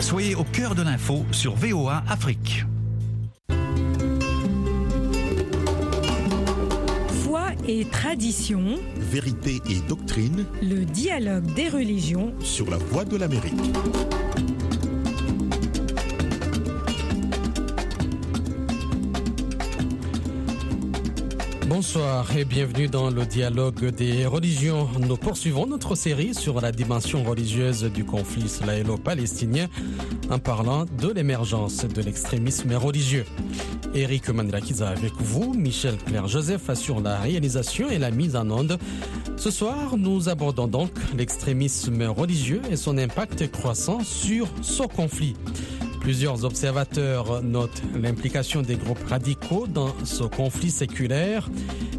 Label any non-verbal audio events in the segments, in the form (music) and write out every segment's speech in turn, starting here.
Soyez au cœur de l'info sur VOA Afrique. Foi et tradition, Vérité et doctrine le dialogue des religions sur la voie de l'Amérique. Bonsoir et bienvenue dans le dialogue des religions. Nous poursuivons notre série sur la dimension religieuse du conflit israélo-palestinien en parlant de l'émergence de l'extrémisme religieux. Eric Mandrakiza avec vous, Michel Claire-Joseph assure la réalisation et la mise en onde. Ce soir, nous abordons donc l'extrémisme religieux et son impact croissant sur ce conflit. Plusieurs observateurs notent l'implication des groupes radicaux dans ce conflit séculaire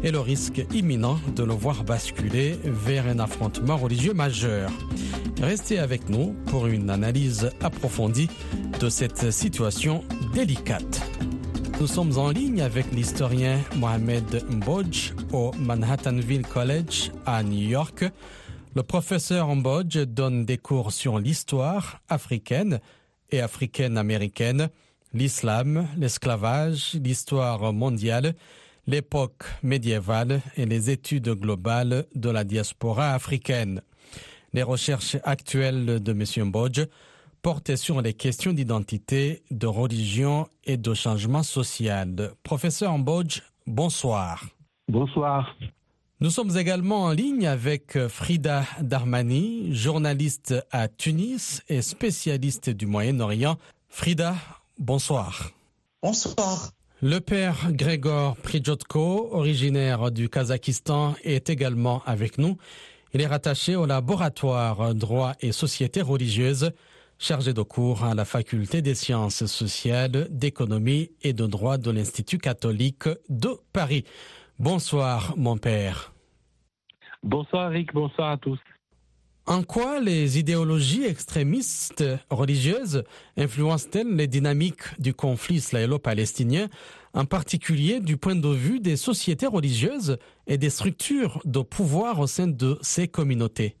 et le risque imminent de le voir basculer vers un affrontement religieux majeur. Restez avec nous pour une analyse approfondie de cette situation délicate. Nous sommes en ligne avec l'historien Mohamed Mbodj au Manhattanville College à New York. Le professeur Mbodj donne des cours sur l'histoire africaine et africaine-américaine, l'islam, l'esclavage, l'histoire mondiale, l'époque médiévale et les études globales de la diaspora africaine. Les recherches actuelles de M. Mbodj portent sur les questions d'identité, de religion et de changement social. Professeur Mbodj, bonsoir. Bonsoir. Nous sommes également en ligne avec Frida Darmani, journaliste à Tunis et spécialiste du Moyen-Orient. Frida, bonsoir. Bonsoir. Le père Grégor Prijotko, originaire du Kazakhstan, est également avec nous. Il est rattaché au laboratoire droit et société religieuse, chargé de cours à la faculté des sciences sociales, d'économie et de droit de l'Institut catholique de Paris. Bonsoir, mon père. Bonsoir, Eric. Bonsoir à tous. En quoi les idéologies extrémistes religieuses influencent-elles les dynamiques du conflit israélo-palestinien, en particulier du point de vue des sociétés religieuses et des structures de pouvoir au sein de ces communautés?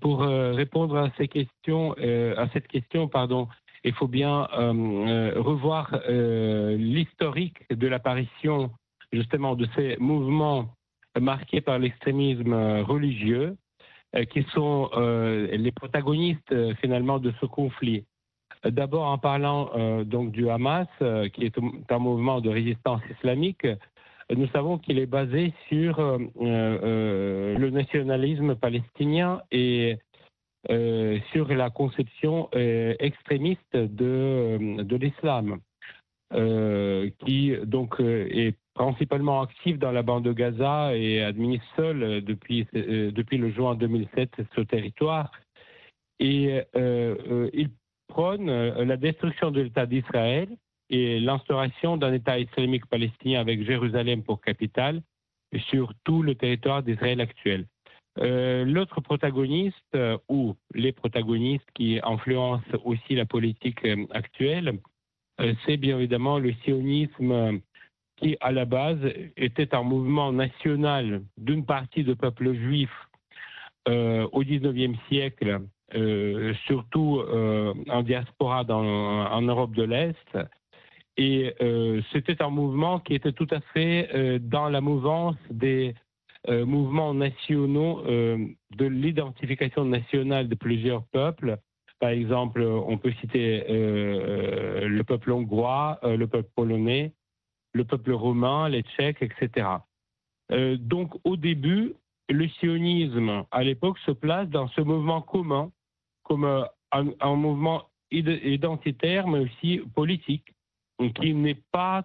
Pour euh, répondre à, ces questions, euh, à cette question, pardon, il faut bien euh, revoir l'historique de l'apparition justement de ces mouvements marqués par l'extrémisme religieux, qui sont les protagonistes finalement de ce conflit. D'abord en parlant donc du Hamas, qui est un mouvement de résistance islamique, nous savons qu'il est basé sur le nationalisme palestinien et sur la conception extrémiste de, de l'islam, qui donc est principalement actif dans la bande de Gaza et administre seul depuis, depuis le juin 2007 ce territoire. Et il prône la destruction de l'État d'Israël et l'instauration d'un État islamique palestinien avec Jérusalem pour capitale sur tout le territoire d'Israël actuel. L'autre protagoniste, ou les protagonistes qui influencent aussi la politique actuelle, c'est bien évidemment le sionisme qui, à la base, était un mouvement national d'une partie du peuple juif euh, au XIXe siècle, euh, surtout euh, en diaspora dans, en Europe de l'Est. Et c'était un mouvement qui était tout à fait dans la mouvance des mouvements nationaux, de l'identification nationale de plusieurs peuples. Par exemple, on peut citer le peuple hongrois, le peuple polonais, le peuple romain, les Tchèques, etc. Euh, donc au début, le sionisme à l'époque se place dans ce mouvement commun, comme euh, un, mouvement identitaire, mais aussi politique, qui n'est pas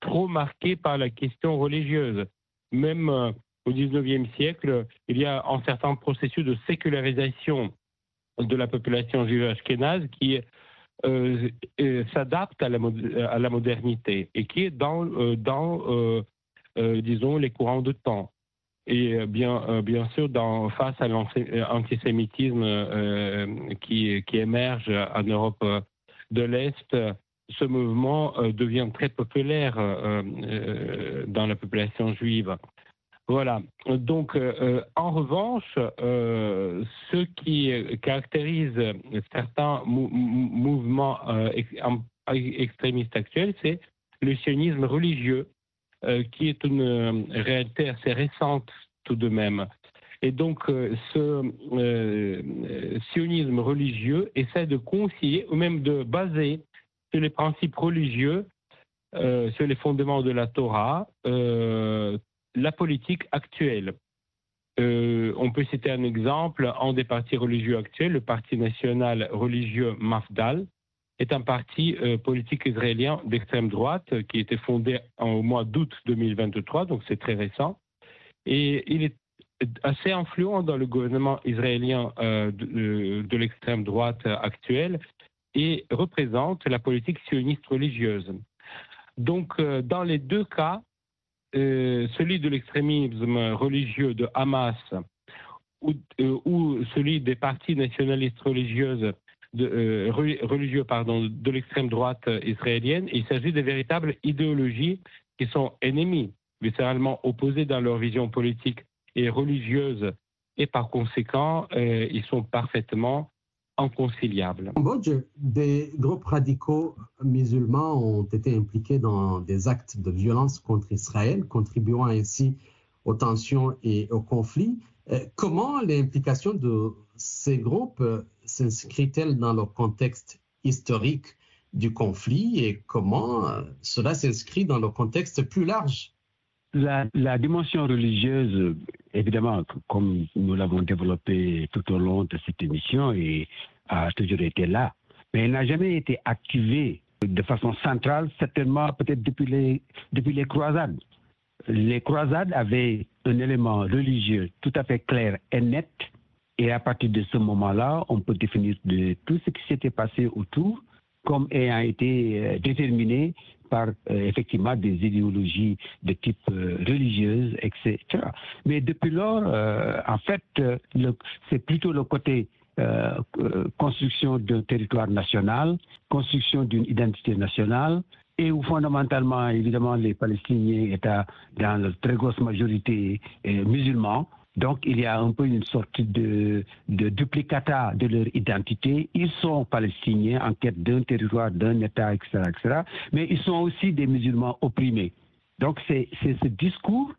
trop marqué par la question religieuse. Même euh, au XIXe siècle, il y a un certain processus de sécularisation de la population juive ashkénaze qui euh, euh, s'adapte à la, modernité et qui est dans, euh, dans disons, les courants de temps. Et bien, bien sûr, dans, face à l'antisémitisme qui, qui émerge en Europe de l'Est, ce mouvement devient très populaire dans la population juive. Voilà. Donc, en revanche, ce qui caractérise certains mouvements extrémistes actuels, c'est le sionisme religieux, qui est une réalité assez récente tout de même. Et donc, ce sionisme religieux essaie de concilier ou même de baser sur les principes religieux, sur les fondements de la Torah, la politique actuelle. Euh, on peut citer un exemple, en des partis religieux actuels, le Parti national religieux Mafdal est un parti euh, politique israélien d'extrême droite qui a été fondé au mois d'août 2023, donc c'est très récent. Et il est assez influent dans le gouvernement israélien euh, de, l'extrême droite actuelle et représente la politique sioniste religieuse. Donc, dans les deux cas, euh, celui de l'extrémisme religieux de Hamas ou, euh, celui des partis nationalistes euh, religieux pardon, de l'extrême droite israélienne, il s'agit de véritables idéologies qui sont ennemies, viscéralement opposées dans leur vision politique et religieuse, et par conséquent, ils sont parfaitement inconciliables. En Cambodge, des groupes radicaux musulmans ont été impliqués dans des actes de violence contre Israël, contribuant ainsi aux tensions et aux conflits. Euh, comment l'implication de ces groupes s'inscrit-elle dans le contexte historique du conflit et comment euh, cela s'inscrit dans le contexte plus large la, dimension religieuse, évidemment, comme nous l'avons développé tout au long de cette émission, et a toujours été là, mais elle n'a jamais été activée de façon centrale, certainement peut-être depuis les, depuis les croisades. Les croisades avaient un élément religieux tout à fait clair et net, et à partir de ce moment-là, on peut définir de tout ce qui s'était passé autour comme ayant été euh, déterminé par euh, effectivement des idéologies de type euh, religieuse, etc. Mais depuis lors, en fait, c'est plutôt le côté construction d'un territoire national, construction d'une identité nationale, et où fondamentalement, évidemment, les Palestiniens étaient dans la très grosse majorité musulmans, donc, il y a un peu une sorte de, duplicata de leur identité. Ils sont palestiniens en quête d'un territoire, d'un État, etc., etc., mais ils sont aussi des musulmans opprimés. Donc, c'est ce discours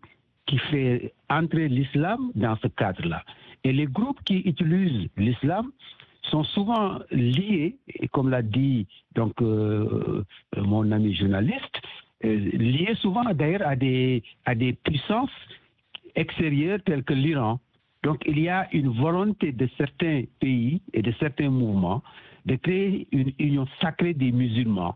qui fait entrer l'islam dans ce cadre-là. Et les groupes qui utilisent l'islam sont souvent liés, comme l'a dit donc euh, mon ami journaliste, euh, liés souvent d'ailleurs à des, à des puissances extérieurs tels que l'Iran. Donc il y a une volonté de certains pays et de certains mouvements de créer une union sacrée des musulmans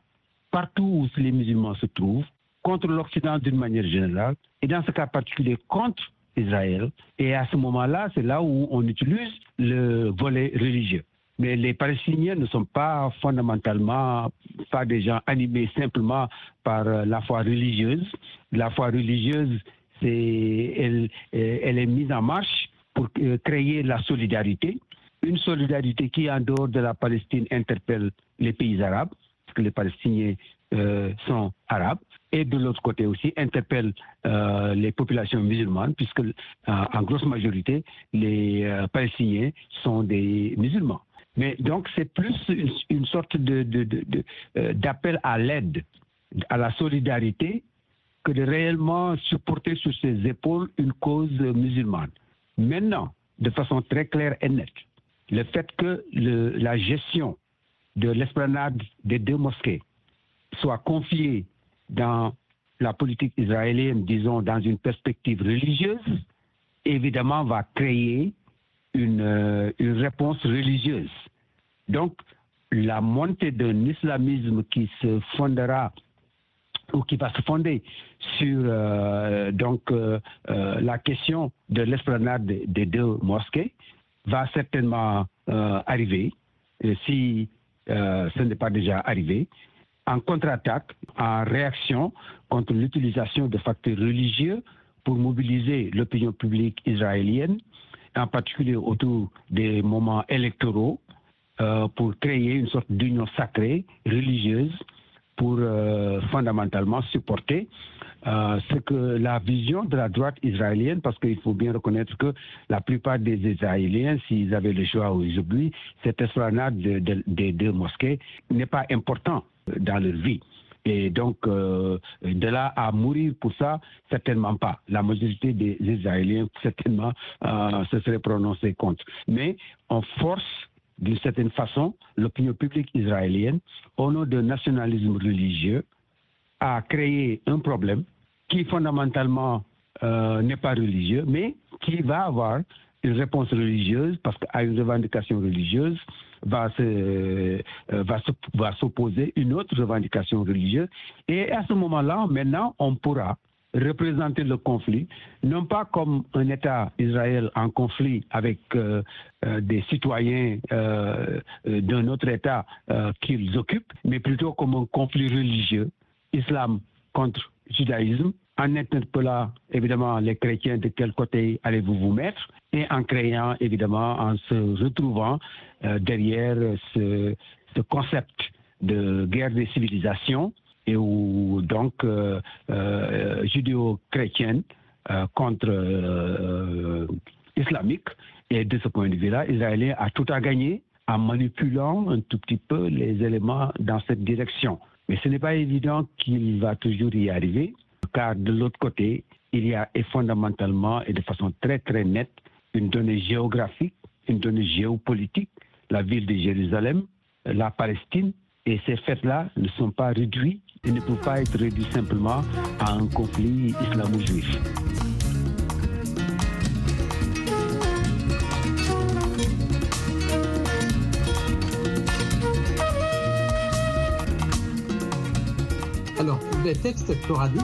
partout où les musulmans se trouvent, contre l'Occident d'une manière générale, et dans ce cas particulier contre Israël. Et à ce moment-là, c'est là où on utilise le volet religieux. Mais les Palestiniens ne sont pas fondamentalement pas des gens animés simplement par la foi religieuse. La foi religieuse elle, euh, elle est mise en marche pour euh, créer la solidarité, une solidarité qui, en dehors de la Palestine, interpelle les pays arabes, parce que les Palestiniens euh, sont arabes, et de l'autre côté aussi interpelle les populations musulmanes, puisque en grosse majorité, les Palestiniens sont des musulmans. Mais donc c'est plus une, sorte d'appel à l'aide, à la solidarité que de réellement supporter sur ses épaules une cause musulmane. Maintenant, de façon très claire et nette, le fait que la gestion de l'esplanade des deux mosquées soit confiée dans la politique israélienne, disons, dans une perspective religieuse, évidemment va créer une, euh, réponse religieuse. Donc, la montée d'un islamisme qui se fondera ou qui va se fonder sur euh, donc euh, euh, la question de l'esplanade des deux mosquées va certainement arriver. Si ce n'est pas déjà arrivé en contre-attaque, en réaction contre l'utilisation de facteurs religieux pour mobiliser l'opinion publique israélienne, en particulier autour des moments électoraux, pour créer une sorte d'union sacrée, religieuse, pour euh, fondamentalement supporter euh, ce que la vision de la droite israélienne, parce qu'il faut bien reconnaître que la plupart des Israéliens, s'ils avaient le choix aujourd'hui, cette esplanade des deux mosquées n'est pas important dans leur vie. Et donc, euh, de là à mourir pour ça, certainement pas. La majorité des Israéliens, certainement, euh, se seraient prononcés contre. Mais on force d'une certaine façon l'opinion publique israélienne, au nom d'un nationalisme religieux, à créer un problème qui fondamentalement euh, n'est pas religieux, mais qui va avoir une réponse religieuse, parce qu'à une revendication religieuse va, se, euh, va, s'opposer une autre revendication religieuse. Et à ce moment-là, maintenant, on pourra représenter le conflit, non pas comme un État Israël en conflit avec euh, des citoyens d'un autre État qu'ils occupent, mais plutôt comme un conflit religieux, islam contre judaïsme, en interpellant évidemment les chrétiens de quel côté allez-vous vous mettre et en créant évidemment, en se retrouvant euh, derrière ce, concept de guerre des civilisations et où donc euh, euh, judéo-chrétienne contre islamique. Et de ce point de vue-là, Israël a tout à gagner en manipulant un tout petit peu les éléments dans cette direction. Mais ce n'est pas évident qu'il va toujours y arriver car de l'autre côté, il y a fondamentalement et de façon très très nette une donnée géographique, une donnée géopolitique, la ville de Jérusalem, la Palestine, et ces faits-là ne sont pas réduits et ne peuvent pas être réduits simplement à un conflit islamo-juif. Les textes coraniques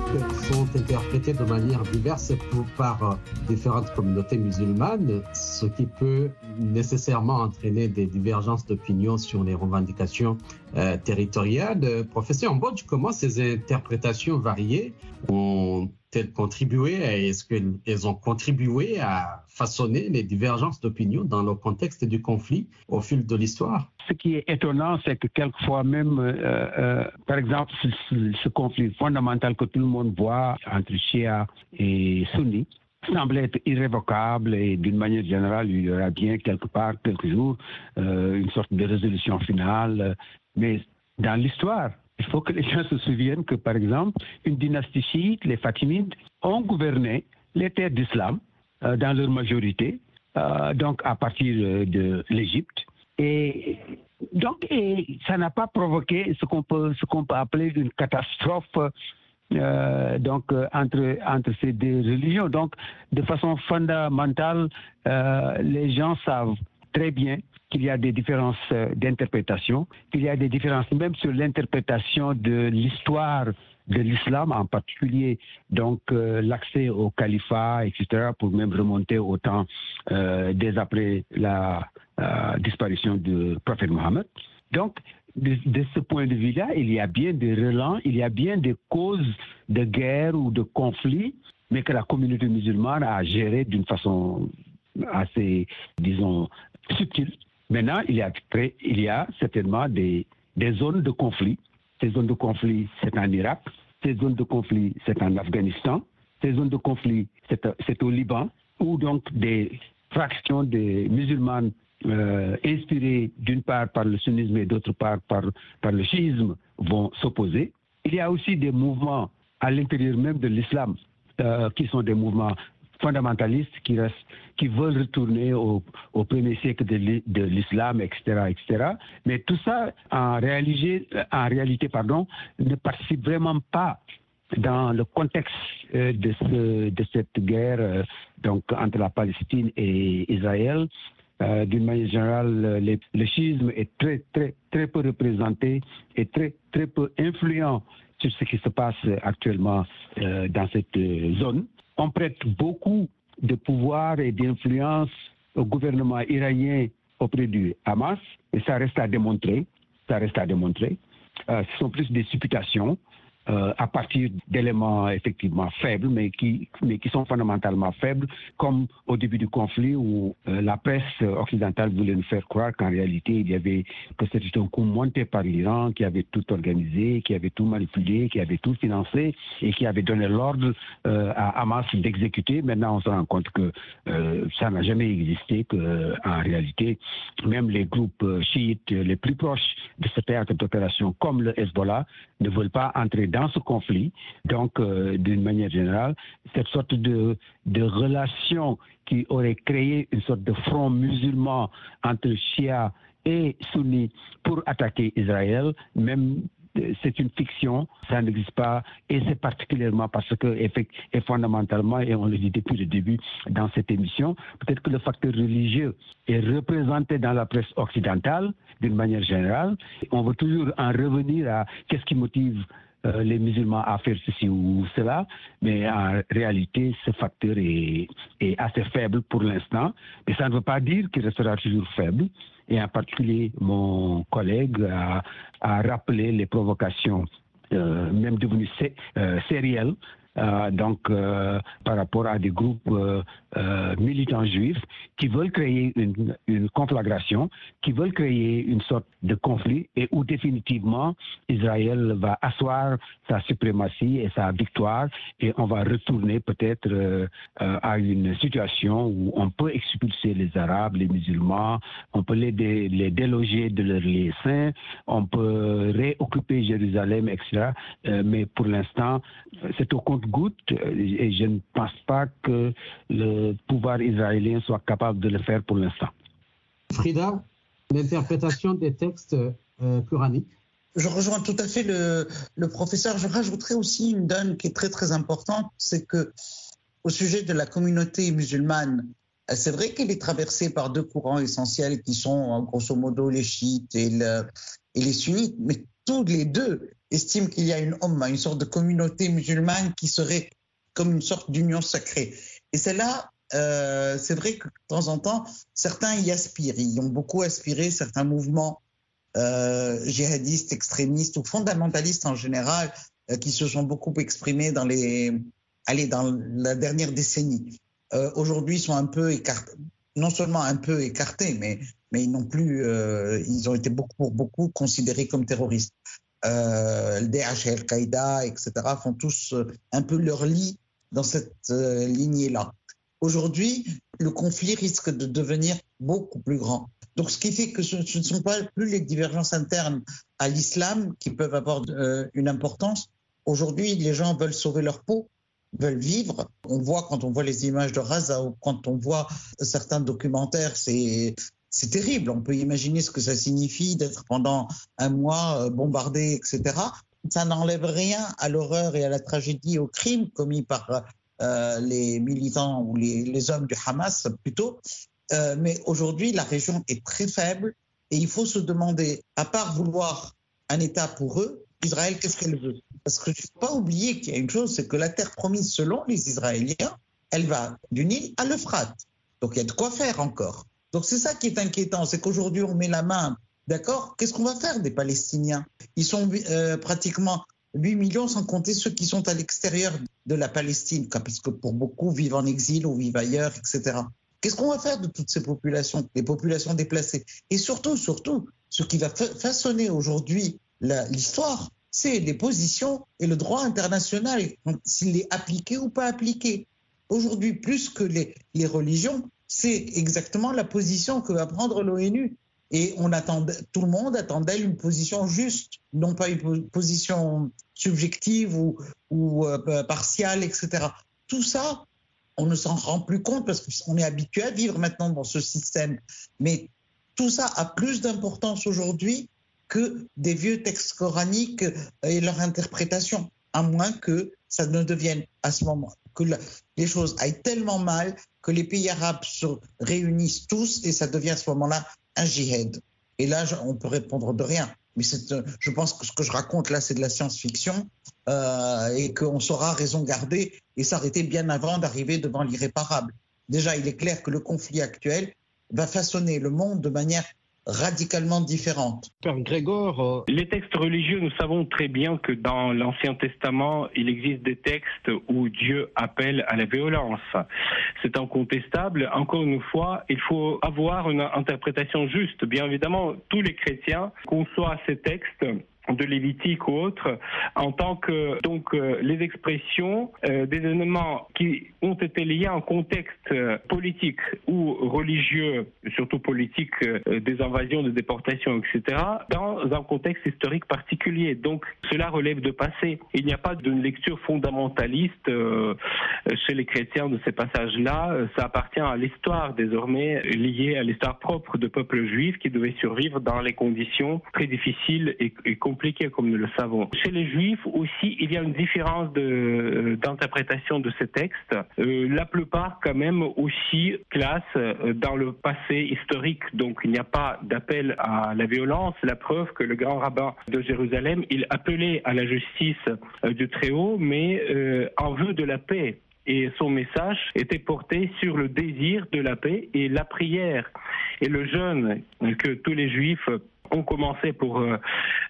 sont interprétés de manière diverse par euh, différentes communautés musulmanes, ce qui peut nécessairement entraîner des divergences d'opinion sur les revendications euh, territoriales. Professeur Mbodj, comment ces interprétations variées ont elles contribué, est-ce qu'elles ont contribué à façonner les divergences d'opinion dans le contexte du conflit au fil de l'histoire? Ce qui est étonnant, c'est que quelquefois même, euh, euh, par exemple, ce, conflit fondamental que tout le monde voit entre Shia et Sunni, semble être irrévocable et d'une manière générale, il y aura bien quelque part, quelques jours, euh, une sorte de résolution finale. Mais dans l'histoire, il faut que les gens se souviennent que, par exemple, une dynastie chiite, les Fatimides, ont gouverné les terres d'islam euh, dans leur majorité, euh, donc à partir euh, de l'Égypte. Et donc, ça n'a pas provoqué ce qu'on peut, appeler une catastrophe donc entre ces deux religions. Donc, de façon fondamentale, les gens savent très bien qu'il y a des différences euh, d'interprétation, qu'il y a des différences même sur l'interprétation de l'histoire de l'islam, en particulier donc euh, l'accès au califat, etc., pour même remonter au temps euh, dès après la disparition du prophète Mohammed. Donc, de, ce point de vue-là, il y a bien des relents, il y a bien des causes de guerre ou de conflit, mais que la communauté musulmane a géré d'une façon assez, disons, subtile Maintenant, il y a, certainement des, zones de conflit. Ces zones de conflit, c'est en Irak. Ces zones de conflit, c'est en Afghanistan. Ces zones de conflit, c'est au Liban, où donc des fractions des musulmanes euh, inspirées d'une part par le sunnisme et d'autre part par, par le chiisme vont s'opposer. Il y a aussi des mouvements à l'intérieur même de l'islam euh, qui sont des mouvements fondamentalistes qui, veulent retourner au, premier siècle de l'islam, etc., etc. Mais tout ça, en réalité, pardon, ne participe vraiment pas dans le contexte euh, de cette guerre euh, donc, entre la Palestine et Israël. Euh, d'une manière générale, le schisme est très, très, très peu représenté et très, très peu influent sur ce qui se passe actuellement dans cette zone on prête beaucoup de pouvoir et d'influence au gouvernement iranien auprès du Hamas, et ça reste à démontrer. Ça reste à démontrer. Euh, ce sont plus des supputations. Euh, à partir d'éléments effectivement faibles, mais qui, sont fondamentalement faibles, comme au début du conflit où euh, la presse occidentale voulait nous faire croire qu'en réalité, il y avait, que c'était un coup monté par l'Iran, qui avait tout organisé, qui avait tout manipulé, qui avait tout financé et qui avait donné l'ordre euh, à Hamas d'exécuter. Maintenant, on se rend compte que ça n'a jamais existé, qu'en réalité, même les groupes chiites les plus proches de ce théâtre d'opération, comme le Hezbollah, ne veulent pas entrer dans ce conflit. Donc, euh, d'une manière générale, cette sorte de, de relation qui aurait créé une sorte de front musulman entre Shia et Sunni pour attaquer Israël, même c'est une fiction, ça n'existe pas, et c'est particulièrement parce que, et fondamentalement, et on le dit depuis le début dans cette émission, peut-être que le facteur religieux est représenté dans la presse occidentale d'une manière générale. On veut toujours en revenir à qu'est-ce qui motive euh, les musulmans à faire ceci ou cela, mais en réalité, ce facteur est, assez faible pour l'instant. Mais ça ne veut pas dire qu'il restera toujours faible et en particulier mon collègue a, rappelé les provocations, euh, même devenues euh, sérielles, donc par rapport à des groupes militants juifs qui veulent créer une, conflagration, qui veulent créer une sorte de conflit et où définitivement Israël va asseoir sa suprématie et sa victoire et on va retourner peut-être euh, euh, à une situation où on peut expulser les Arabes, les musulmans, on peut les, déloger de leurs lieux saints, on peut réoccuper Jérusalem, etc. Euh, mais pour l'instant, c'est au compte-goutte et je ne pense pas que le pouvoir israélien soit capable de le faire pour l'instant. Frida, l'interprétation des textes euh, coraniques je rejoins tout à fait le, le, professeur. Je rajouterai aussi une donne qui est très très importante, c'est que au sujet de la communauté musulmane, euh, c'est vrai qu'elle est traversée par deux courants essentiels qui sont grosso modo les chiites et, le, et les sunnites, mais tous les deux estiment qu'il y a une umma, une sorte de communauté musulmane qui serait comme une sorte d'union sacrée. Et c'est là euh, c'est vrai que de temps en temps, certains y aspirent. Ils ont beaucoup aspiré, certains mouvements euh, djihadistes, extrémistes ou fondamentalistes en général, euh, qui se sont beaucoup exprimés dans, les, allez, dans la dernière décennie. Euh, Aujourd'hui, sont un peu écartés, non seulement un peu écartés, mais, ils n'ont plus, ils ont été beaucoup, beaucoup considérés comme terroristes. Le Daesh, Al-Qaïda, etc., font tous un peu leur lit dans cette lignée-là. Aujourd'hui, le conflit risque de devenir beaucoup plus grand. Donc, ce qui fait que ce, ne sont pas plus les divergences internes à l'islam qui peuvent avoir euh, une importance. Aujourd'hui, les gens veulent sauver leur peau, veulent vivre. On voit quand on voit les images de Raza ou quand on voit certains documentaires, c'est c'est terrible. On peut imaginer ce que ça signifie d'être pendant un mois euh, bombardé, etc. Ça n'enlève rien à l'horreur et à la tragédie, au crime commis par euh, les militants ou les, hommes du Hamas plutôt. Euh, mais aujourd'hui, la région est très faible et il faut se demander, à part vouloir un État pour eux, Israël, qu'est-ce qu'elle veut? Parce que il ne faut pas oublier qu'il y a une chose, c'est que la terre promise selon les Israéliens, elle va du Nil à l'Euphrate. Donc il y a de quoi faire encore. Donc c'est ça qui est inquiétant, c'est qu'aujourd'hui on met la main, d'accord? Qu'est-ce qu'on va faire des Palestiniens? Ils sont euh, pratiquement 8 millions sans compter ceux qui sont à l'extérieur de la Palestine, parce que pour beaucoup vivent en exil ou vivent ailleurs, etc. Qu'est-ce qu'on va faire de toutes ces populations, les populations déplacées? Et surtout, surtout, ce qui va façonner aujourd'hui l'histoire, c'est les positions et le droit international, s'il est appliqué ou pas appliqué. Aujourd'hui, plus que les, les religions, c'est exactement la position que va prendre l'ONU. Et tout le monde attendait une position juste, non pas une position subjective ou, ou euh, partiale, etc. Tout ça, on ne s'en rend plus compte parce qu'on est habitué à vivre maintenant dans ce système. Mais tout ça a plus d'importance aujourd'hui que des vieux textes coraniques et leur interprétation, à moins que ça ne devienne à ce moment, que les choses aillent tellement mal que les pays arabes se réunissent tous et ça devient à ce moment-là un jihad. Et là, on peut répondre de rien. Mais euh, je pense que ce que je raconte là, c'est de la science-fiction euh, et qu'on saura raison garder et s'arrêter bien avant d'arriver devant l'irréparable. Déjà, il est clair que le conflit actuel va façonner le monde de manière radicalement différentes. Père Grégor, euh, les textes religieux, nous savons très bien que dans l'Ancien Testament, il existe des textes où Dieu appelle à la violence. C'est incontestable. Encore une fois, il faut avoir une interprétation juste. Bien évidemment, tous les chrétiens conçoivent ces textes de Lévitique ou autres, en tant que donc euh, les expressions euh, des événements qui ont été liés à un contexte euh, politique ou religieux, surtout politique, des invasions, des déportations, etc., dans un contexte historique particulier. Donc cela relève de passé. Il n'y a pas d'une lecture fondamentaliste chez les chrétiens de ces passages-là. Ça appartient à l'histoire désormais liée à l'histoire propre de peuple juif qui devait survivre dans les conditions très difficiles et, et compliquées comme nous le savons. Chez les juifs aussi, il y a une différence euh, d'interprétation de, ces textes. Euh, la plupart, quand même, aussi classent euh, dans le passé historique. Donc, il n'y a pas d'appel à la violence. La preuve que le grand rabbin de Jérusalem, il appelait à la justice du Très-Haut, mais en vue de la paix et son message était porté sur le désir de la paix et la prière et le jeûne que tous les juifs ont commencé pour euh,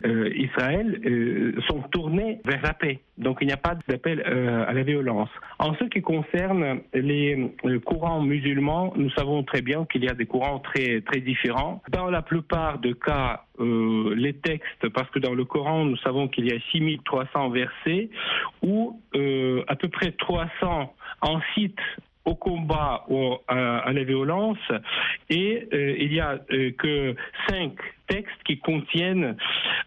euh, Israël euh, sont tournés vers la paix. Donc il n'y a pas d'appel à la violence. En ce qui concerne les courants musulmans, nous savons très bien qu'il y a des courants très très différents. Dans la plupart des cas, les textes, parce que dans le Coran, nous savons qu'il y a 6300 versets, où à peu près 300 en citent au combat ou à, la violence et il y a que cinq textes qui contiennent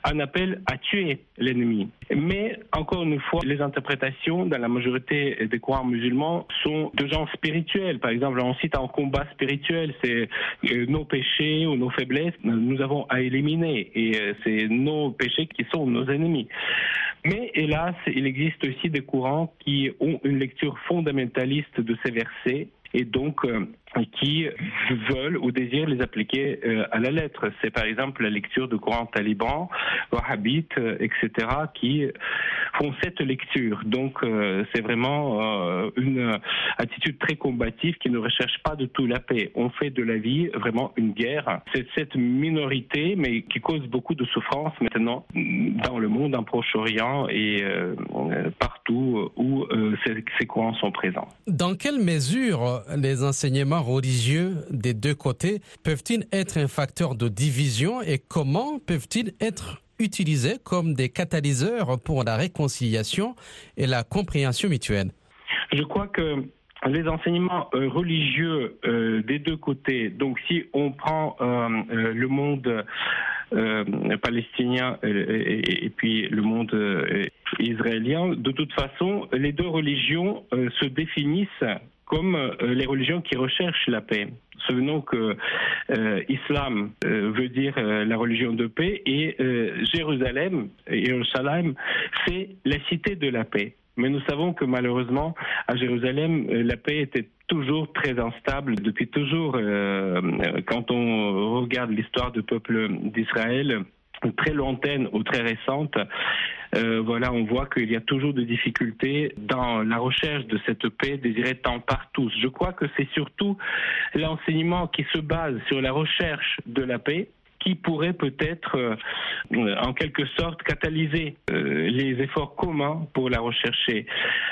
un appel à tuer l'ennemi. Mais encore une fois, les interprétations dans la majorité des courants musulmans sont de genre spirituel. Par exemple, on cite un combat spirituel, c'est euh, nos péchés ou nos faiblesses, nous avons à éliminer et euh, c'est nos péchés qui sont nos ennemis. Mais hélas, il existe aussi des courants qui ont une lecture fondamentaliste de ces versets et donc euh, qui veulent ou désirent les appliquer euh, à la lettre. C'est par exemple la lecture de Coran taliban, wahhabites, euh, etc., qui font cette lecture. Donc c'est vraiment une attitude très combative qui ne recherche pas de tout la paix. On fait de la vie vraiment une guerre. C'est cette minorité, mais qui cause beaucoup de souffrance maintenant dans le monde, en Proche-Orient et partout où ces courants sont présents. Dans quelle mesure les enseignements religieux des deux côtés peuvent-ils être un facteur de division et comment peuvent-ils être utilisés comme des catalyseurs pour la réconciliation et la compréhension mutuelle? Je crois que les enseignements euh, religieux euh, des deux côtés, donc si on prend euh, le monde palestinien et, puis le monde israélien, de toute façon, les deux religions se définissent comme euh, les religions qui recherchent la paix. Souvenons que euh, islam euh, veut dire la religion de paix et Jérusalem, Jérusalem, c'est la cité de la paix. Mais nous savons que malheureusement, à Jérusalem, la paix était toujours très instable depuis toujours. quand on regarde l'histoire du peuple d'Israël, très lointaine ou très récente, euh, voilà, on voit qu'il y a toujours des difficultés dans la recherche de cette paix désirée tant par tous. Je crois que c'est surtout l'enseignement qui se base sur la recherche de la paix qui pourrait peut-être, euh, en quelque sorte, catalyser euh, les efforts communs pour la rechercher.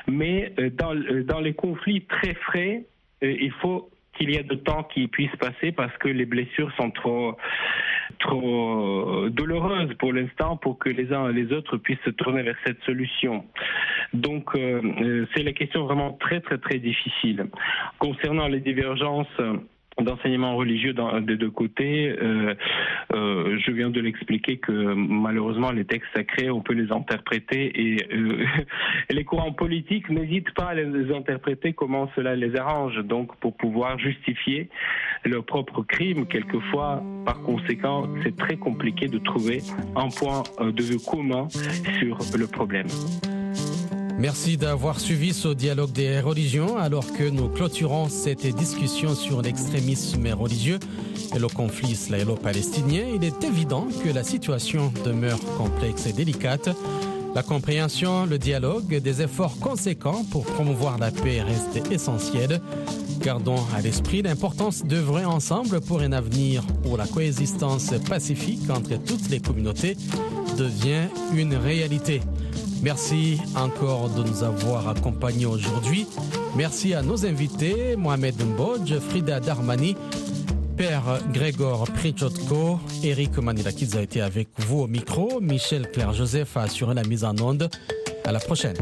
Mais dans, dans les conflits très frais, il faut qu'il y ait de temps qui puisse passer parce que les blessures sont trop trop douloureuse pour l'instant pour que les uns et les autres puissent se tourner vers cette solution. Donc euh, c'est la question vraiment très très très difficile. Concernant les divergences d'enseignement religieux des deux côtés. Euh, euh, je viens de l'expliquer que malheureusement les textes sacrés, on peut les interpréter et, euh, (laughs) les courants politiques n'hésitent pas à les interpréter comment cela les arrange, donc pour pouvoir justifier leurs propres crimes. Quelquefois, par conséquent, c'est très compliqué de trouver un point de vue commun sur le problème. Merci d'avoir suivi ce dialogue des religions alors que nous clôturons cette discussion sur l'extrémisme religieux et le conflit israélo-palestinien. Il est évident que la situation demeure complexe et délicate. La compréhension, le dialogue, des efforts conséquents pour promouvoir la paix restent essentiels. Gardons à l'esprit l'importance d'œuvrer ensemble pour un avenir où la coexistence pacifique entre toutes les communautés devient une réalité. Merci encore de nous avoir accompagnés aujourd'hui. Merci à nos invités, Mohamed Mbodj, Frida Darmani, Père Grégor Prichotko, Eric Manilakidze a été avec vous au micro, Michel Claire Joseph a assuré la mise en onde. À la prochaine.